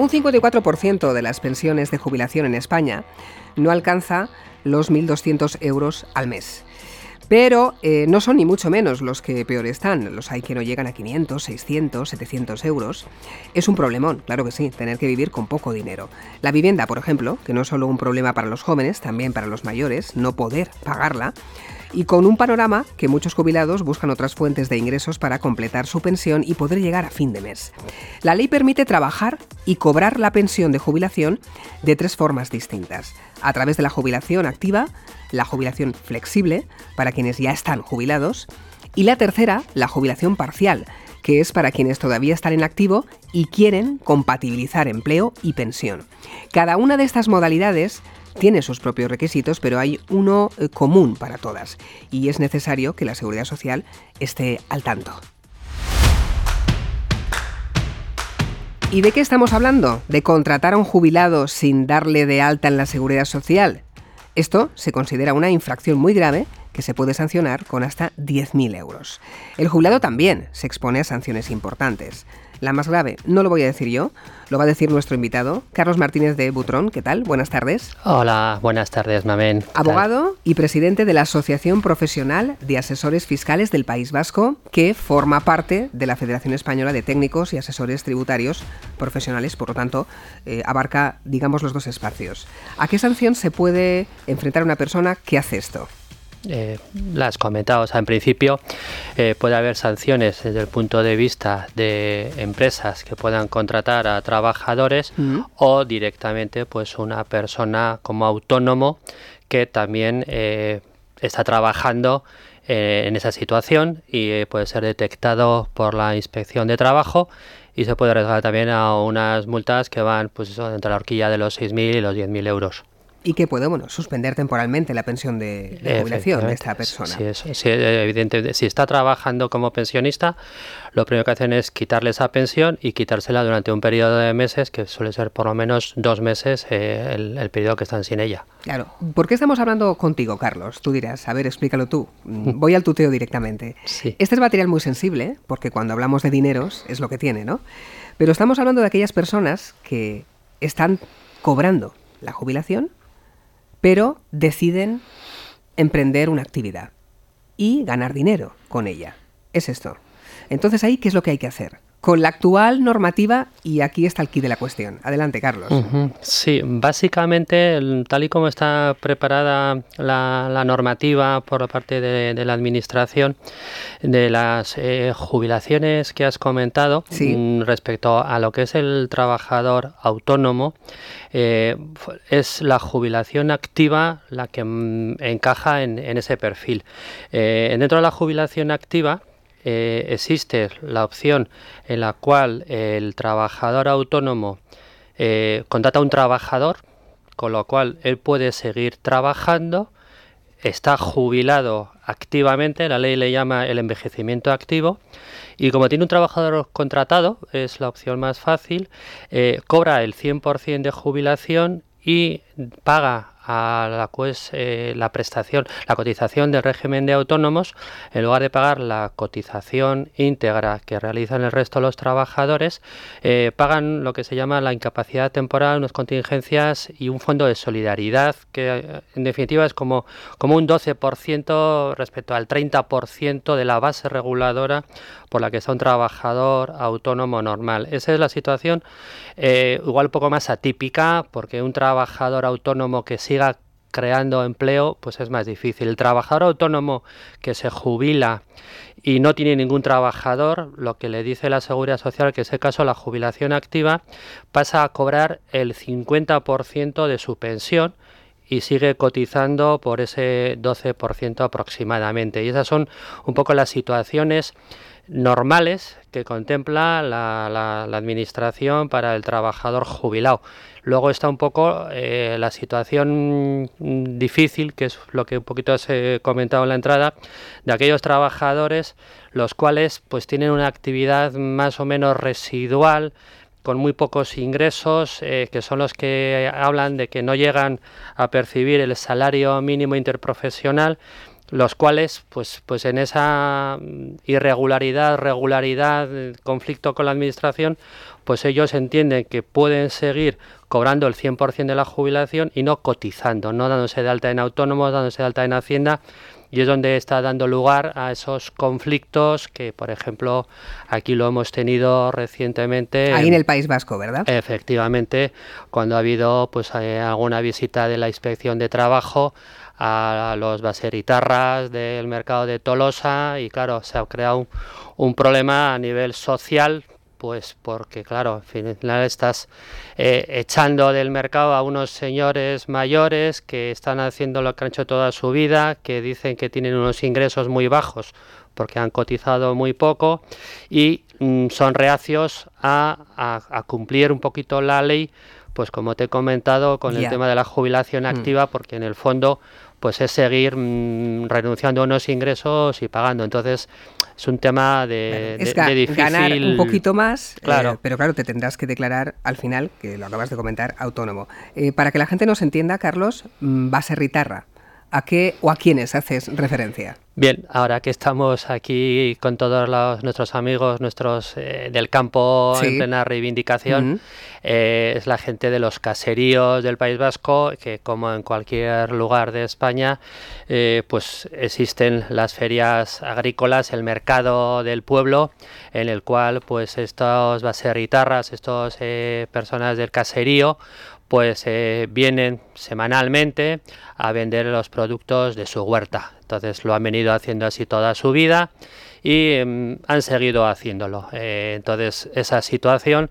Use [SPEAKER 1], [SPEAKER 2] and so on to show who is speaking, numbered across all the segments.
[SPEAKER 1] Un 54% de las pensiones de jubilación en España no alcanza los 1.200 euros al mes. Pero eh, no son ni mucho menos los que peor están. Los hay que no llegan a 500, 600, 700 euros. Es un problemón, claro que sí, tener que vivir con poco dinero. La vivienda, por ejemplo, que no es solo un problema para los jóvenes, también para los mayores, no poder pagarla y con un panorama que muchos jubilados buscan otras fuentes de ingresos para completar su pensión y poder llegar a fin de mes. La ley permite trabajar y cobrar la pensión de jubilación de tres formas distintas. A través de la jubilación activa, la jubilación flexible, para quienes ya están jubilados, y la tercera, la jubilación parcial, que es para quienes todavía están en activo y quieren compatibilizar empleo y pensión. Cada una de estas modalidades tiene sus propios requisitos, pero hay uno eh, común para todas y es necesario que la Seguridad Social esté al tanto. ¿Y de qué estamos hablando? ¿De contratar a un jubilado sin darle de alta en la Seguridad Social? Esto se considera una infracción muy grave que se puede sancionar con hasta 10.000 euros. El jubilado también se expone a sanciones importantes. La más grave, no lo voy a decir yo, lo va a decir nuestro invitado, Carlos Martínez de Butrón. ¿Qué tal? Buenas tardes.
[SPEAKER 2] Hola, buenas tardes, Mamen.
[SPEAKER 1] Abogado y presidente de la Asociación Profesional de Asesores Fiscales del País Vasco, que forma parte de la Federación Española de Técnicos y Asesores Tributarios Profesionales, por lo tanto, eh, abarca, digamos, los dos espacios. ¿A qué sanción se puede enfrentar una persona que hace esto?
[SPEAKER 2] Eh, las comentado. O sea, en principio eh, puede haber sanciones desde el punto de vista de empresas que puedan contratar a trabajadores o directamente pues una persona como autónomo que también eh, está trabajando eh, en esa situación y puede ser detectado por la inspección de trabajo y se puede arriesgar también a unas multas que van pues eso, entre la horquilla de los 6.000 y los 10.000 euros
[SPEAKER 1] y que puede bueno, suspender temporalmente la pensión de, jubilación de esta persona.
[SPEAKER 2] Sí, sí, evidente. Si está trabajando como pensionista, lo primero que hacen es quitarle esa pensión y quitársela durante un periodo de meses, que suele ser por lo menos dos meses eh, el, periodo que están sin ella.
[SPEAKER 1] Claro. ¿Por qué estamos hablando contigo, Carlos? Tú dirás, a ver, explícalo tú. Voy al tuteo directamente.
[SPEAKER 2] Sí.
[SPEAKER 1] Este es material muy sensible, porque cuando hablamos de dineros es lo que tiene, ¿no? Pero estamos hablando de aquellas personas que están cobrando la jubilación pero deciden emprender una actividad y ganar dinero con ella. Es esto. Entonces ahí, ¿qué es lo que hay que hacer? Con la actual normativa y aquí está el kit de la cuestión. Adelante, Carlos.
[SPEAKER 2] Sí, básicamente, tal y como está preparada la, normativa por parte de, la Administración de las eh, jubilaciones que has comentado mm, respecto a lo que es el trabajador autónomo, eh, es la jubilación activa la que mm, encaja en, ese perfil. Eh, dentro de la jubilación activa, eh, existe la opción en la cual el trabajador autónomo eh, contrata a un trabajador, con lo cual él puede seguir trabajando, está jubilado activamente, la ley le llama el envejecimiento activo, y como tiene un trabajador contratado, es la opción más fácil, eh, cobra el 100% de jubilación y paga a la, pues, la prestación, la cotización del régimen de autónomos, en lugar de pagar la cotización íntegra que realizan el resto de los trabajadores, eh, pagan lo que se llama la incapacidad temporal, unas contingencias y un fondo de solidaridad que eh, en definitiva es como, como un 12% respecto al 30% de la base reguladora por la que está un trabajador autónomo normal. Esa es la situación igual un poco más atípica porque un trabajador autónomo que siga creando empleo, pues es más difícil. El trabajador autónomo que se jubila y no tiene ningún trabajador, lo que le dice la Seguridad Social, que en ese caso la jubilación activa, pasa a cobrar el 50% de su pensión y sigue cotizando por ese 12% aproximadamente. Y esas son un poco las situaciones normales que contempla la, la, Administración para el trabajador jubilado. Luego está un poco eh, la situación difícil, que es lo que un poquito he comentado en la entrada, de aquellos trabajadores los cuales pues tienen una actividad más o menos residual, con muy pocos ingresos, eh, que son los que hablan de que no llegan a percibir el salario mínimo interprofesional los cuales, pues, pues en esa irregularidad, regularidad, conflicto con la administración, pues ellos entienden que pueden seguir cobrando el 100% de la jubilación y no cotizando, no dándose de alta en autónomos, dándose de alta en Hacienda, y es donde está dando lugar a esos conflictos que, por ejemplo, aquí lo hemos tenido recientemente.
[SPEAKER 1] Ahí en el País Vasco, ¿verdad?
[SPEAKER 2] Efectivamente, cuando ha habido pues eh, alguna visita de la Inspección de Trabajo a los baseritarras del mercado de Tolosa y claro, se ha creado un problema a nivel social pues porque claro, al final estás eh, echando del mercado a unos señores mayores que están haciendo lo que han hecho toda su vida, que dicen que tienen unos ingresos muy bajos porque han cotizado muy poco y mm, son reacios a, cumplir un poquito la ley, pues como te he comentado con el tema de la jubilación mm. activa, porque en el fondo pues es seguir mm, renunciando a unos ingresos y pagando. Entonces es un tema de,
[SPEAKER 1] es ganar un poquito más, eh, claro. pero claro, te tendrás que declarar al final, que lo acabas de comentar, autónomo. Eh, para que la gente nos entienda, Carlos, mm, va ser ritarra. ¿A qué o a quiénes haces referencia?
[SPEAKER 2] Bien, ahora que estamos aquí con todos nuestros amigos, nuestros eh, del campo en plena reivindicación, eh, es la gente de los caseríos del País Vasco, que como en cualquier lugar de España, eh, pues existen las ferias agrícolas, el mercado del pueblo, en el cual pues estos baserritarras, estos personas del caserío, pues vienen semanalmente a vender los productos de su huerta. Entonces lo han venido haciendo así toda su vida y em, han seguido haciéndolo. Eh, entonces esa situación,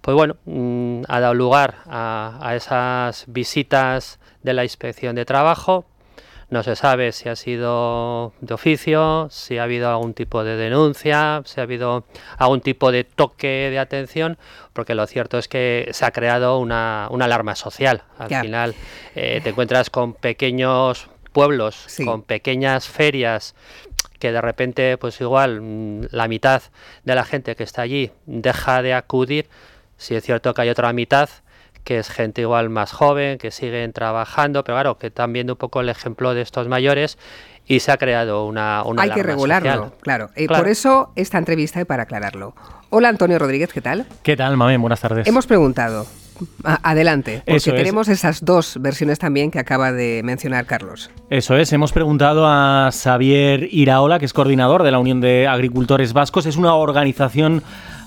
[SPEAKER 2] pues bueno, mm, ha dado lugar a esas visitas de la inspección de trabajo no se sabe si ha sido de oficio, si ha habido algún tipo de denuncia, si ha habido algún tipo de toque de atención, porque lo cierto es que se ha creado una, alarma social. Al final eh, te encuentras con pequeños pueblos, con pequeñas ferias que de repente, pues igual, mm, la mitad de la gente que está allí deja de acudir, si es cierto que hay otra mitad que es gente igual más joven, que siguen trabajando, pero claro, que están viendo un poco el ejemplo de estos mayores y se ha creado una... una
[SPEAKER 1] Hay que regularlo, claro. Eh, por eso esta entrevista y para aclararlo. Hola Antonio Rodríguez, ¿qué tal?
[SPEAKER 3] ¿Qué tal, mami? Buenas tardes.
[SPEAKER 1] Hemos preguntado, Adelante, porque tenemos esas dos versiones también que acaba de mencionar Carlos.
[SPEAKER 3] Eso es, hemos preguntado a Xavier Iraola, que es coordinador de la Unión de Agricultores Vascos. Es una organización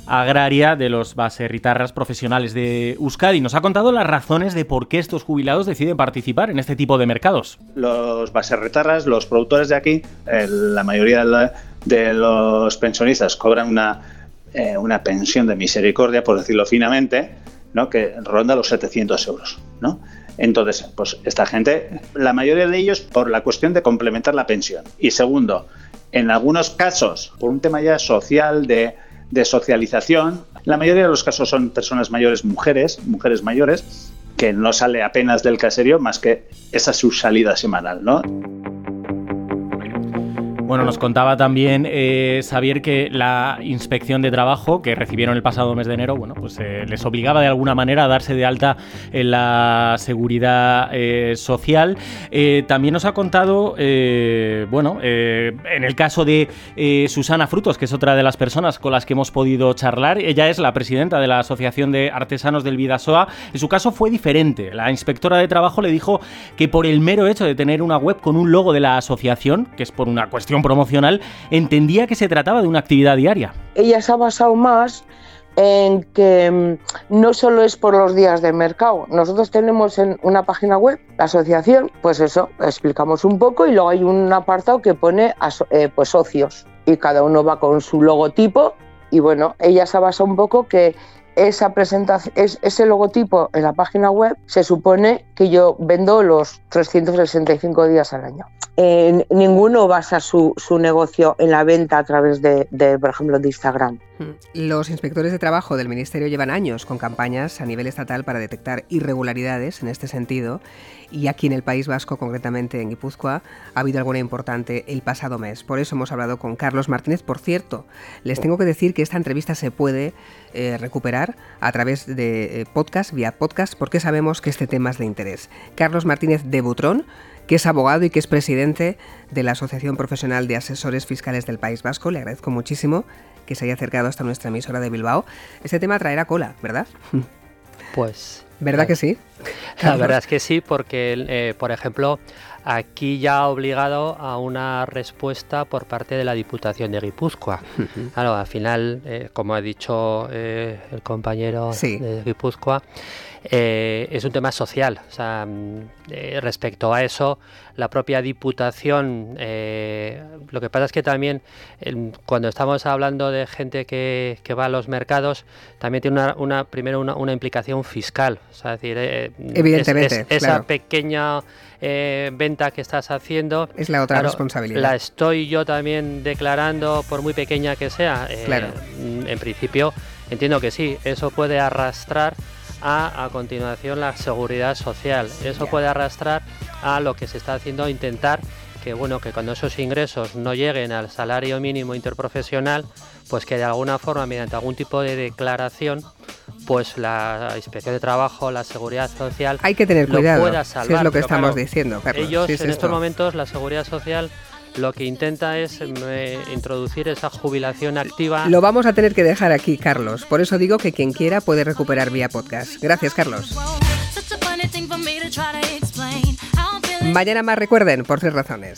[SPEAKER 3] agraria de los baserritarras profesionales de Euskadi. Nos ha contado las razones de por qué estos jubilados deciden participar en este tipo de mercados.
[SPEAKER 4] Los baserritarras, los productores de aquí, la mayoría de los pensionistas cobran una, eh, una pensión de misericordia, por decirlo finamente, ¿no? que ronda los 700 euros. ¿no? Entonces, pues esta gente, la mayoría de ellos por la cuestión de complementar la pensión. Y segundo, en algunos casos, por un tema ya social de de socialización. La mayoría de los casos son personas mayores, mujeres, mujeres mayores, que no sale apenas del caserío más que esa su salida semanal, ¿no?
[SPEAKER 3] Bueno, nos contaba también eh, Xavier que la inspección de trabajo que recibieron el pasado mes de enero, bueno, pues eh, les obligaba de alguna manera a darse de alta en la seguridad eh, social. Eh, también nos ha contado, bueno, en el caso de Susana Frutos, que es otra de las personas con las que hemos podido charlar, ella es la presidenta de la Asociación de Artesanos del Vidasoa. En su caso fue diferente. La inspectora de trabajo le dijo que por el mero hecho de tener una web con un logo de la asociación, que es por una cuestión promocional, entendía que se trataba de una actividad diaria.
[SPEAKER 5] Ella se ha basado más en que mm, no solo es por los días de mercado. Nosotros tenemos en una página web, la asociación, pues eso, explicamos un poco y luego hay un apartado que pone eh, pues socios y cada uno va con su logotipo y bueno, ella se ha basado un poco que esa presentación, ese logotipo en la página web se supone que yo vendo los 365 días al año. Eh, ninguno basa su, su, negocio en la venta a través de, por ejemplo, de Instagram.
[SPEAKER 1] Hmm. Los inspectores de trabajo del Ministerio llevan años con campañas a nivel estatal para detectar irregularidades en este sentido y aquí en el País Vasco, concretamente en Guipúzcoa, ha habido alguna importante el pasado mes. Por eso hemos hablado con Carlos Martínez. Por cierto, les tengo que decir que esta entrevista se puede eh, recuperar a través de eh, podcast, vía podcast, porque sabemos que este tema es de interés. Carlos Martínez de Butrón, que es abogado y que es presidente de la Asociación Profesional de Asesores Fiscales del País Vasco. Le agradezco muchísimo que se haya acercado hasta nuestra emisora de Bilbao. Este tema traerá cola, ¿verdad?
[SPEAKER 2] Pues...
[SPEAKER 1] ¿Verdad que sí?
[SPEAKER 2] La verdad es que sí, porque, eh, por ejemplo, aquí ya ha obligado a una respuesta por parte de la Diputación de Guipúzcoa. Claro, al final, eh, como ha dicho eh, el compañero de Guipúzcoa, eh, es un tema social. O sea, mm, respecto a eso, la propia Diputación, lo que pasa es que también cuando estamos hablando de gente que, va a los mercados, también tiene una, primero una, implicación fiscal. O sea, decir,
[SPEAKER 1] Evidentemente,
[SPEAKER 2] esa pequeña eh, venta que estás haciendo.
[SPEAKER 1] Es la otra responsabilidad.
[SPEAKER 2] La estoy yo también declarando, por muy pequeña que sea.
[SPEAKER 1] Eh, claro.
[SPEAKER 2] Mm, en principio, entiendo que sí, eso puede arrastrar a, a continuación la seguridad social. Eso puede arrastrar a lo que se está haciendo, intentar que bueno que cuando esos ingresos no lleguen al salario mínimo interprofesional, pues que de alguna forma mediante algún tipo de declaración pues la inspección de trabajo, la seguridad social,
[SPEAKER 1] hay que tener cuidado. Pueda salvar. es lo que estamos diciendo,
[SPEAKER 2] Ellos en estos momentos la seguridad social lo que intenta es eh, introducir esa jubilación activa.
[SPEAKER 1] Lo vamos a tener que dejar aquí, Carlos. Por eso digo que quien quiera puede recuperar vía podcast. Gracias, Carlos. Mañana más recuerden, por tres razones.